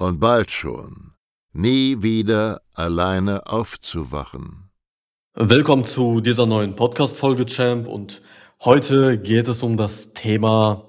und bald schon nie wieder alleine aufzuwachen. Willkommen zu dieser neuen Podcast-Folge, Champ, und heute geht es um das Thema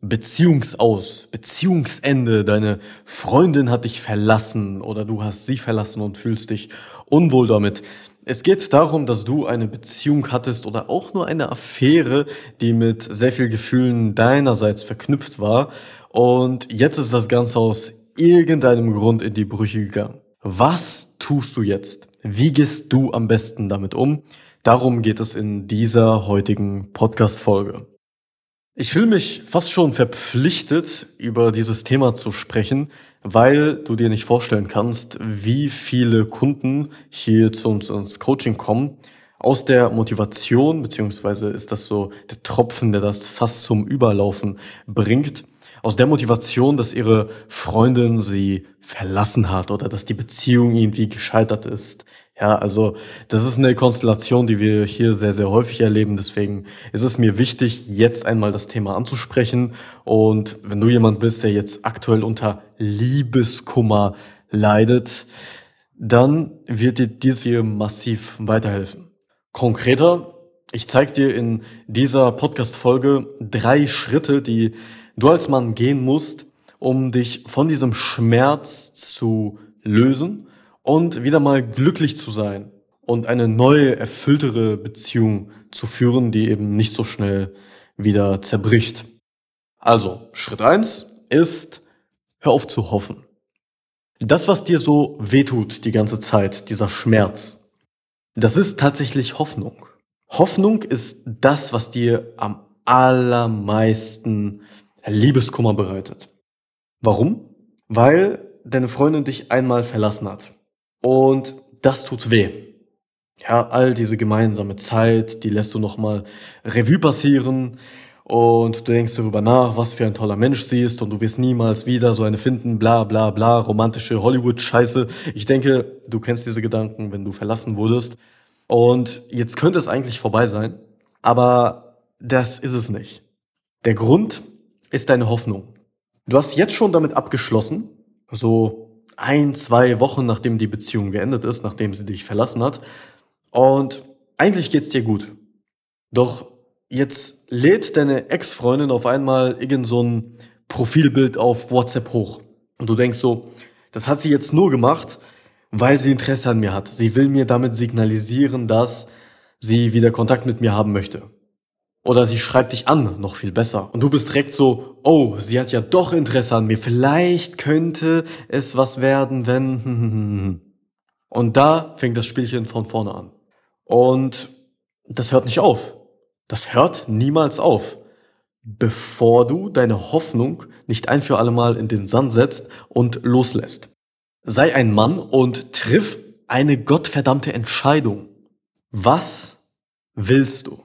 Beziehungsaus, Beziehungsende. Deine Freundin hat dich verlassen oder du hast sie verlassen und fühlst dich unwohl damit. Es geht darum, dass du eine Beziehung hattest oder auch nur eine Affäre, die mit sehr viel Gefühlen deinerseits verknüpft war. Und jetzt ist das Ganze aus irgendeinem Grund in die Brüche gegangen. Was tust du jetzt? Wie gehst du am besten damit um? Darum geht es in dieser heutigen Podcast-Folge. Ich fühle mich fast schon verpflichtet, über dieses Thema zu sprechen, weil du dir nicht vorstellen kannst, wie viele Kunden hier zu uns ins Coaching kommen, aus der Motivation, beziehungsweise ist das so der Tropfen, der das fast zum Überlaufen bringt, aus der Motivation, dass ihre Freundin sie verlassen hat oder dass die Beziehung irgendwie gescheitert ist, ja, also das ist eine Konstellation, die wir hier sehr, sehr häufig erleben. Deswegen ist es mir wichtig, jetzt einmal das Thema anzusprechen. Und wenn du jemand bist, der jetzt aktuell unter Liebeskummer leidet, dann wird dir dies hier massiv weiterhelfen. Konkreter, ich zeige dir in dieser Podcast-Folge drei Schritte, die du als Mann gehen musst, um dich von diesem Schmerz zu lösen und wieder mal glücklich zu sein und eine neue, erfülltere Beziehung zu führen, die eben nicht so schnell wieder zerbricht. Also, Schritt eins ist, hör auf zu hoffen. Das, was dir so wehtut die ganze Zeit, dieser Schmerz, das ist tatsächlich Hoffnung. Hoffnung ist das, was dir am allermeisten Liebeskummer bereitet. Warum? Weil deine Freundin dich einmal verlassen hat. Und das tut weh. Ja, all diese gemeinsame Zeit, die lässt du nochmal Revue passieren und du denkst darüber nach, was für ein toller Mensch sie ist und du wirst niemals wieder so eine finden, bla bla bla, romantische Hollywood-Scheiße. Ich denke, du kennst diese Gedanken, wenn du verlassen wurdest. Und jetzt könnte es eigentlich vorbei sein, aber das ist es nicht. Der Grund ist deine Hoffnung. Du hast jetzt schon damit abgeschlossen, so ein, zwei Wochen, nachdem die Beziehung geendet ist, nachdem sie dich verlassen hat. Und eigentlich geht's dir gut. Doch jetzt lädt deine Ex-Freundin auf einmal irgend so ein Profilbild auf WhatsApp hoch. Und du denkst so, das hat sie jetzt nur gemacht, weil sie Interesse an mir hat. Sie will mir damit signalisieren, dass sie wieder Kontakt mit mir haben möchte. Oder sie schreibt dich an, noch viel besser. Und du bist direkt so, oh, sie hat ja doch Interesse an mir. Vielleicht könnte es was werden, wenn... Und da fängt das Spielchen von vorne an. Und das hört nicht auf. Das hört niemals auf. Bevor du deine Hoffnung nicht ein für alle Mal in den Sand setzt und loslässt. Sei ein Mann und triff eine gottverdammte Entscheidung. Was willst du?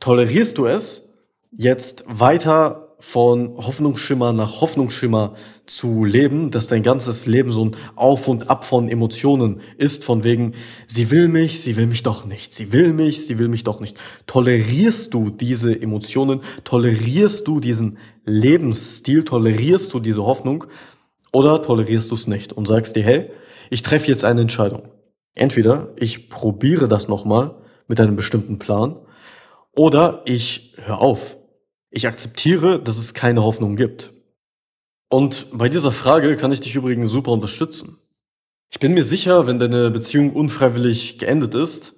Tolerierst du es, jetzt weiter von Hoffnungsschimmer nach Hoffnungsschimmer zu leben, dass dein ganzes Leben so ein Auf und Ab von Emotionen ist, von wegen, sie will mich, sie will mich doch nicht, sie will mich, sie will mich doch nicht. Tolerierst du diese Emotionen, tolerierst du diesen Lebensstil, tolerierst du diese Hoffnung oder tolerierst du es nicht und sagst dir, hey, ich treffe jetzt eine Entscheidung. Entweder ich probiere das nochmal mit einem bestimmten Plan oder ich höre auf. Ich akzeptiere, dass es keine Hoffnung gibt. Und bei dieser Frage kann ich dich übrigens super unterstützen. Ich bin mir sicher, wenn deine Beziehung unfreiwillig geendet ist,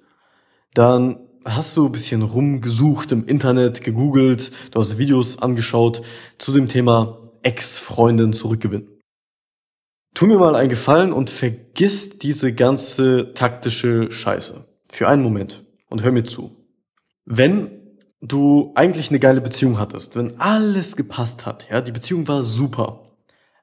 dann hast du ein bisschen rumgesucht im Internet, gegoogelt, du hast Videos angeschaut zu dem Thema Ex-Freundin zurückgewinnen. Tu mir mal einen Gefallen und vergiss diese ganze taktische Scheiße. Für einen Moment. Und hör mir zu. Wenn du eigentlich eine geile Beziehung hattest, wenn alles gepasst hat, ja, die Beziehung war super,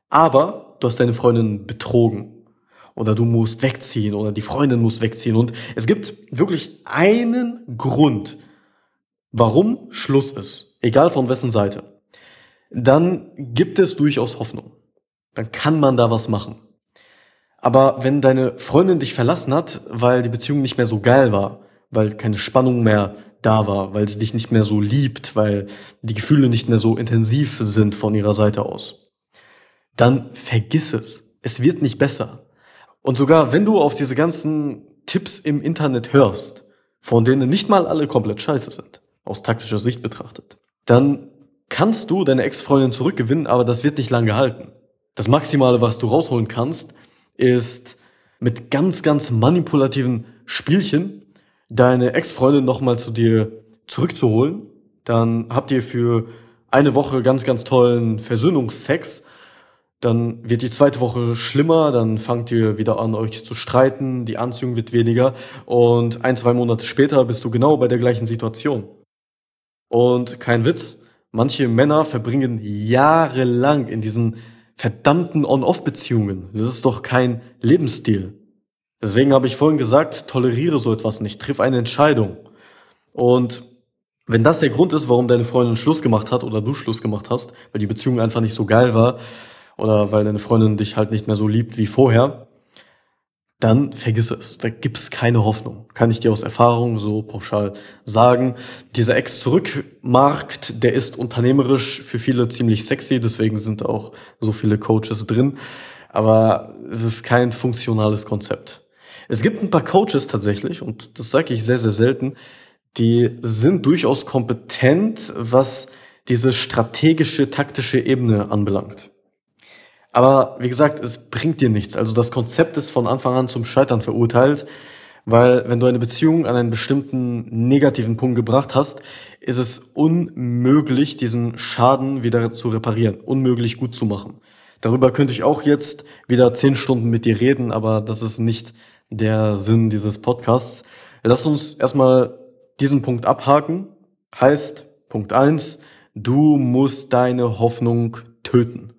aber du hast deine Freundin betrogen oder du musst wegziehen oder die Freundin muss wegziehen und es gibt wirklich einen Grund, warum Schluss ist, egal von wessen Seite, dann gibt es durchaus Hoffnung. Dann kann man da was machen. Aber wenn deine Freundin dich verlassen hat, weil die Beziehung nicht mehr so geil war, weil keine Spannung mehr da war, weil sie dich nicht mehr so liebt, weil die Gefühle nicht mehr so intensiv sind von ihrer Seite aus, dann vergiss es. Es wird nicht besser. Und sogar wenn du auf diese ganzen Tipps im Internet hörst, von denen nicht mal alle komplett scheiße sind, aus taktischer Sicht betrachtet, dann kannst du deine Ex-Freundin zurückgewinnen, aber das wird nicht lange halten. Das Maximale, was du rausholen kannst, ist mit ganz, ganz manipulativen Spielchen deine Ex-Freundin nochmal zu dir zurückzuholen. Dann habt ihr für eine Woche ganz, ganz tollen Versöhnungsex. Dann wird die zweite Woche schlimmer, dann fangt ihr wieder an, euch zu streiten, die Anziehung wird weniger und ein, zwei Monate später bist du genau bei der gleichen Situation. Und kein Witz, manche Männer verbringen jahrelang in diesen verdammten On-Off-Beziehungen. Das ist doch kein Lebensstil. Deswegen habe ich vorhin gesagt, toleriere so etwas nicht, triff eine Entscheidung. Und wenn das der Grund ist, warum deine Freundin Schluss gemacht hat oder du Schluss gemacht hast, weil die Beziehung einfach nicht so geil war oder weil deine Freundin dich halt nicht mehr so liebt wie vorher, dann vergiss es. Da gibt's keine Hoffnung. Kann ich dir aus Erfahrung so pauschal sagen. Dieser Ex-Zurück-Markt, der ist unternehmerisch für viele ziemlich sexy, deswegen sind auch so viele Coaches drin. Aber es ist kein funktionales Konzept. Es gibt ein paar Coaches tatsächlich, und das sage ich sehr, sehr selten, die sind durchaus kompetent, was diese strategische, taktische Ebene anbelangt. Aber wie gesagt, es bringt dir nichts. Also das Konzept ist von Anfang an zum Scheitern verurteilt, weil wenn du eine Beziehung an einen bestimmten negativen Punkt gebracht hast, ist es unmöglich, diesen Schaden wieder zu reparieren, unmöglich gut zu machen. Darüber könnte ich auch jetzt wieder zehn Stunden mit dir reden, aber das ist nicht der Sinn dieses Podcasts. Lass uns erstmal diesen Punkt abhaken. Heißt, Punkt eins: du musst deine Hoffnung töten.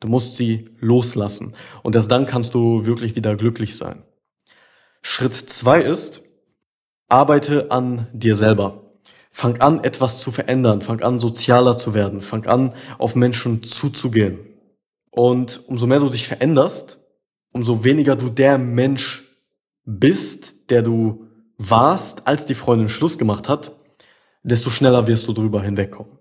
Du musst sie loslassen. Und erst dann kannst du wirklich wieder glücklich sein. Schritt zwei ist, arbeite an dir selber. Fang an, etwas zu verändern. Fang an, sozialer zu werden. Fang an, auf Menschen zuzugehen. Und umso mehr du dich veränderst, umso weniger du der Mensch bist, der du warst, als die Freundin Schluss gemacht hat, desto schneller wirst du drüber hinwegkommen.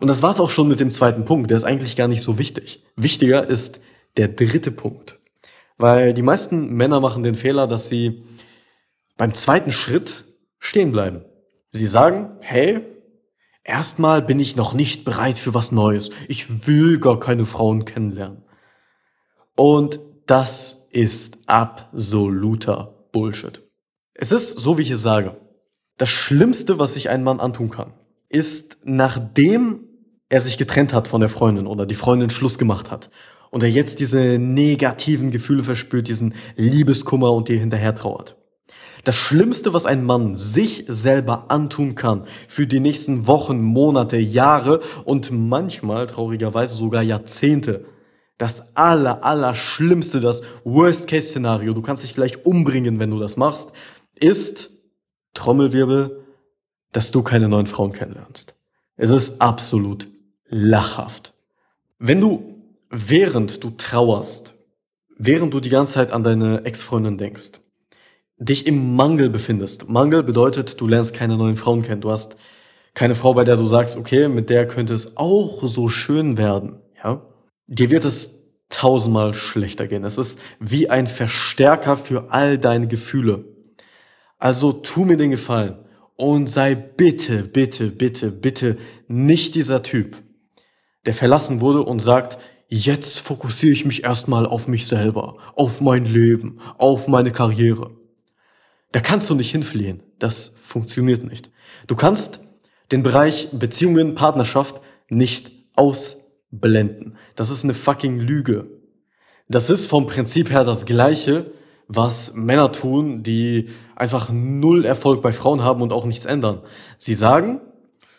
Und das war's auch schon mit dem zweiten Punkt. Der ist eigentlich gar nicht so wichtig. Wichtiger ist der dritte Punkt. Weil die meisten Männer machen den Fehler, dass sie beim zweiten Schritt stehen bleiben. Sie sagen, hey, erstmal bin ich noch nicht bereit für was Neues. Ich will gar keine Frauen kennenlernen. Und das ist absoluter Bullshit. Es ist so, wie ich es sage. Das Schlimmste, was sich ein Mann antun kann, ist, nachdem er sich getrennt hat von der Freundin oder die Freundin Schluss gemacht hat und er jetzt diese negativen Gefühle verspürt, diesen Liebeskummer und dir hinterher trauert. Das Schlimmste, was ein Mann sich selber antun kann für die nächsten Wochen, Monate, Jahre und manchmal traurigerweise sogar Jahrzehnte, das aller, aller Schlimmste, das Worst-Case-Szenario, du kannst dich gleich umbringen, wenn du das machst, ist, Trommelwirbel, dass du keine neuen Frauen kennenlernst. Es ist absolut lachhaft. Wenn du, während du trauerst, während du die ganze Zeit an deine Ex-Freundin denkst, dich im Mangel befindest. Mangel bedeutet, du lernst keine neuen Frauen kennen. Du hast keine Frau, bei der du sagst, okay, mit der könnte es auch so schön werden, ja? Dir wird es tausendmal schlechter gehen. Es ist wie ein Verstärker für all deine Gefühle. Also tu mir den Gefallen und sei bitte, bitte, bitte, bitte nicht dieser Typ, der verlassen wurde und sagt, jetzt fokussiere ich mich erstmal auf mich selber, auf mein Leben, auf meine Karriere. Da kannst du nicht hinfliehen. Das funktioniert nicht. Du kannst den Bereich Beziehungen, Partnerschaft nicht ausblenden. Das ist eine fucking Lüge. Das ist vom Prinzip her das Gleiche, was Männer tun, die einfach null Erfolg bei Frauen haben und auch nichts ändern. Sie sagen,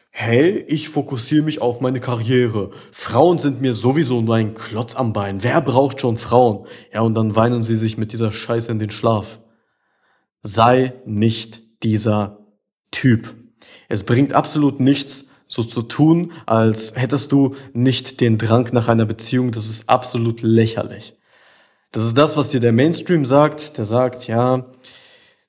hey, ich fokussiere mich auf meine Karriere. Frauen sind mir sowieso nur ein Klotz am Bein. Wer braucht schon Frauen? Ja, und dann weinen sie sich mit dieser Scheiße in den Schlaf. Sei nicht dieser Typ. Es bringt absolut nichts, so zu tun, als hättest du nicht den Drang nach einer Beziehung. Das ist absolut lächerlich. Das ist das, was dir der Mainstream sagt. Der sagt, ja,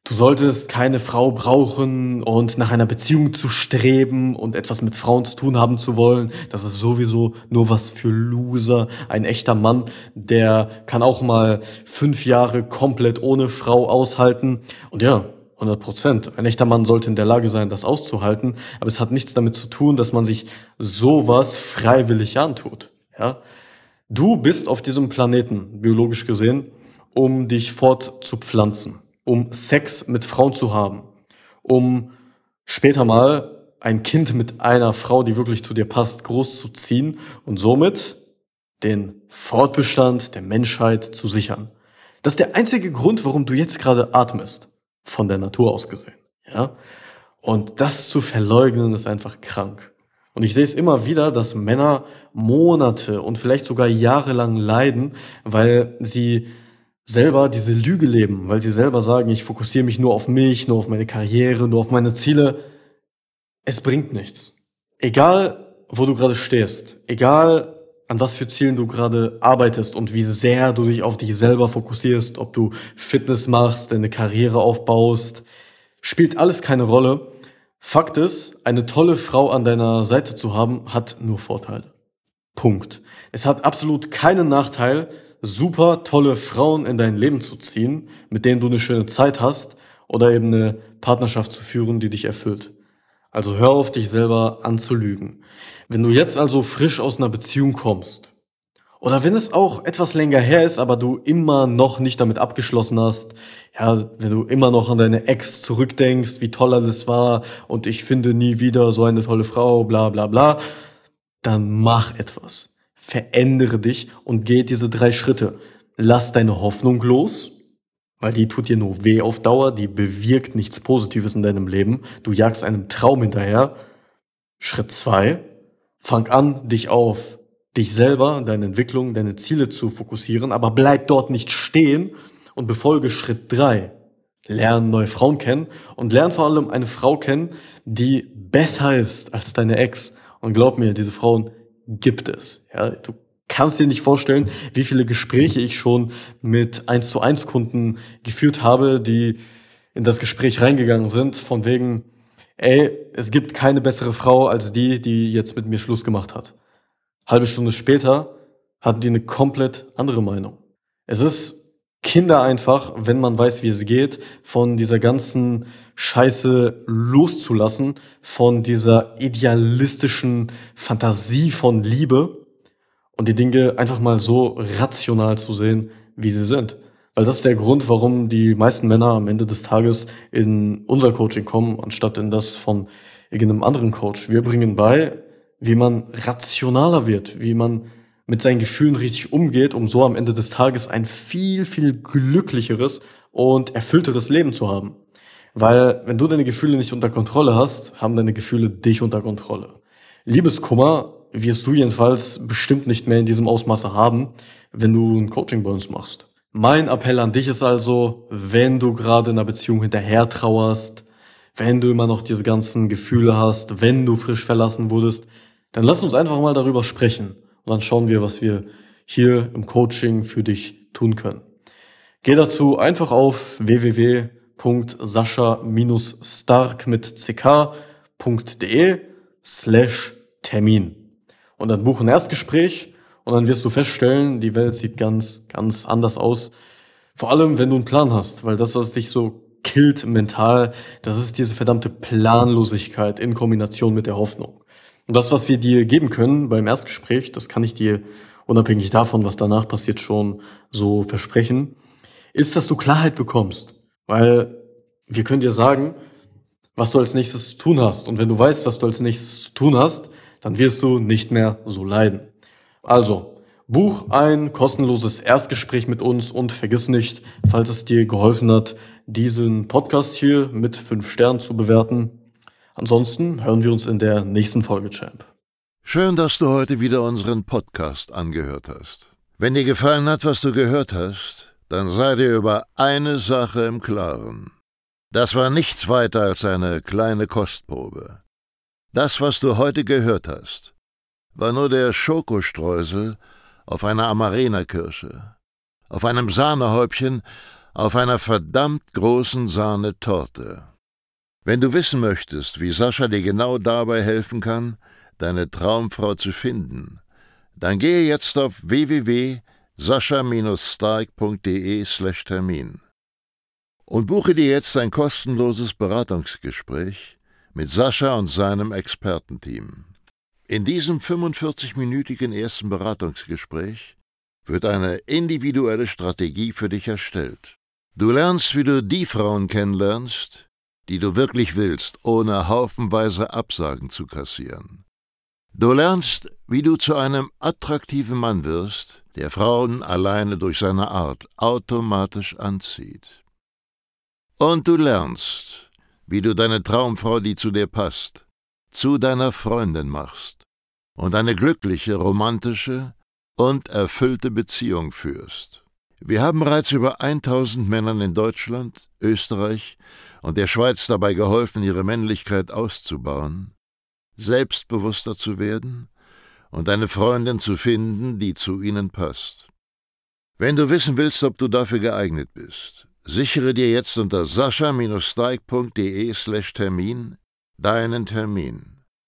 du solltest keine Frau brauchen und nach einer Beziehung zu streben und etwas mit Frauen zu tun haben zu wollen. Das ist sowieso nur was für Loser. Ein echter Mann, der kann auch mal fünf Jahre komplett ohne Frau aushalten. Und ja, 100 Prozent. Ein echter Mann sollte in der Lage sein, das auszuhalten, aber es hat nichts damit zu tun, dass man sich sowas freiwillig antut. Ja? Du bist auf diesem Planeten, biologisch gesehen, um dich fortzupflanzen, um Sex mit Frauen zu haben, um später mal ein Kind mit einer Frau, die wirklich zu dir passt, großzuziehen und somit den Fortbestand der Menschheit zu sichern. Das ist der einzige Grund, warum du jetzt gerade atmest von der Natur aus gesehen. Ja? Und das zu verleugnen ist einfach krank. Und ich sehe es immer wieder, dass Männer Monate und vielleicht sogar jahrelang leiden, weil sie selber diese Lüge leben, weil sie selber sagen, ich fokussiere mich nur auf mich, nur auf meine Karriere, nur auf meine Ziele. Es bringt nichts. Egal, wo du gerade stehst, egal, an was für Zielen du gerade arbeitest und wie sehr du dich auf dich selber fokussierst, ob du Fitness machst, deine Karriere aufbaust, spielt alles keine Rolle. Fakt ist, eine tolle Frau an deiner Seite zu haben, hat nur Vorteile. Punkt. Es hat absolut keinen Nachteil, super tolle Frauen in dein Leben zu ziehen, mit denen du eine schöne Zeit hast oder eben eine Partnerschaft zu führen, die dich erfüllt. Also hör auf, dich selber anzulügen. Wenn du jetzt also frisch aus einer Beziehung kommst, oder wenn es auch etwas länger her ist, aber du immer noch nicht damit abgeschlossen hast, ja, wenn du immer noch an deine Ex zurückdenkst, wie toll alles war und ich finde nie wieder so eine tolle Frau, bla bla bla, dann mach etwas. Verändere dich und geh diese drei Schritte. Lass deine Hoffnung los, weil die tut dir nur weh auf Dauer, die bewirkt nichts Positives in deinem Leben. Du jagst einem Traum hinterher. Schritt zwei, fang an, dich auf dich selber, deine Entwicklung, deine Ziele zu fokussieren, aber bleib dort nicht stehen und befolge Schritt drei. Lern neue Frauen kennen und lern vor allem eine Frau kennen, die besser ist als deine Ex. Und glaub mir, diese Frauen gibt es. Ja, du kannst dir nicht vorstellen, wie viele Gespräche ich schon mit 1 zu 1 Kunden geführt habe, die in das Gespräch reingegangen sind, von wegen, ey, es gibt keine bessere Frau als die, die jetzt mit mir Schluss gemacht hat. Halbe Stunde später hatten die eine komplett andere Meinung. Es ist Kinder einfach, wenn man weiß, wie es geht, von dieser ganzen Scheiße loszulassen, von dieser idealistischen Fantasie von Liebe und die Dinge einfach mal so rational zu sehen, wie sie sind. Weil das ist der Grund, warum die meisten Männer am Ende des Tages in unser Coaching kommen, anstatt in das von irgendeinem anderen Coach. Wir bringen bei, wie man rationaler wird, wie man mit seinen Gefühlen richtig umgeht, um so am Ende des Tages ein viel, viel glücklicheres und erfüllteres Leben zu haben. Weil wenn du deine Gefühle nicht unter Kontrolle hast, haben deine Gefühle dich unter Kontrolle. Liebeskummer wirst du jedenfalls bestimmt nicht mehr in diesem Ausmaße haben, wenn du ein Coaching bei uns machst. Mein Appell an dich ist also, wenn du gerade in einer Beziehung hinterher trauerst, wenn du immer noch diese ganzen Gefühle hast, wenn du frisch verlassen wurdest, dann lass uns einfach mal darüber sprechen und dann schauen wir, was wir hier im Coaching für dich tun können. Geh dazu einfach auf www.sascha-stark mit ck.de slash Termin. Und dann buch ein Erstgespräch und dann wirst du feststellen, die Welt sieht ganz, ganz anders aus. Vor allem, wenn du einen Plan hast, weil das, was dich so killt mental, das ist diese verdammte Planlosigkeit in Kombination mit der Hoffnung. Und das, was wir dir geben können beim Erstgespräch, das kann ich dir unabhängig davon, was danach passiert, schon so versprechen, ist, dass du Klarheit bekommst. Weil wir können dir sagen, was du als nächstes zu tun hast. Und wenn du weißt, was du als nächstes zu tun hast, dann wirst du nicht mehr so leiden. Also, buch ein kostenloses Erstgespräch mit uns und vergiss nicht, falls es dir geholfen hat, diesen Podcast hier mit fünf Sternen zu bewerten. Ansonsten hören wir uns in der nächsten Folge, Champ. Schön, dass du heute wieder unseren Podcast angehört hast. Wenn dir gefallen hat, was du gehört hast, dann sei dir über eine Sache im Klaren. Das war nichts weiter als eine kleine Kostprobe. Das, was du heute gehört hast, war nur der Schokostreusel auf einer Amarena-Kirsche, auf einem Sahnehäubchen, auf einer verdammt großen Sahnetorte. Wenn du wissen möchtest, wie Sascha dir genau dabei helfen kann, deine Traumfrau zu finden, dann gehe jetzt auf www.sascha-stark.de/termin und buche dir jetzt ein kostenloses Beratungsgespräch mit Sascha und seinem Expertenteam. In diesem 45-minütigen ersten Beratungsgespräch wird eine individuelle Strategie für dich erstellt. Du lernst, wie du die Frauen kennenlernst, die du wirklich willst, ohne haufenweise Absagen zu kassieren. Du lernst, wie du zu einem attraktiven Mann wirst, der Frauen alleine durch seine Art automatisch anzieht. Und du lernst, wie du deine Traumfrau, die zu dir passt, zu deiner Freundin machst und eine glückliche, romantische und erfüllte Beziehung führst. Wir haben bereits über 1000 Männern in Deutschland, Österreich und der Schweiz dabei geholfen, ihre Männlichkeit auszubauen selbstbewusster zu werden und eine Freundin zu finden, die zu ihnen passt. Wenn du wissen willst, ob du dafür geeignet bist, sichere dir jetzt unter sascha-steig.de slash Termin deinen Termin.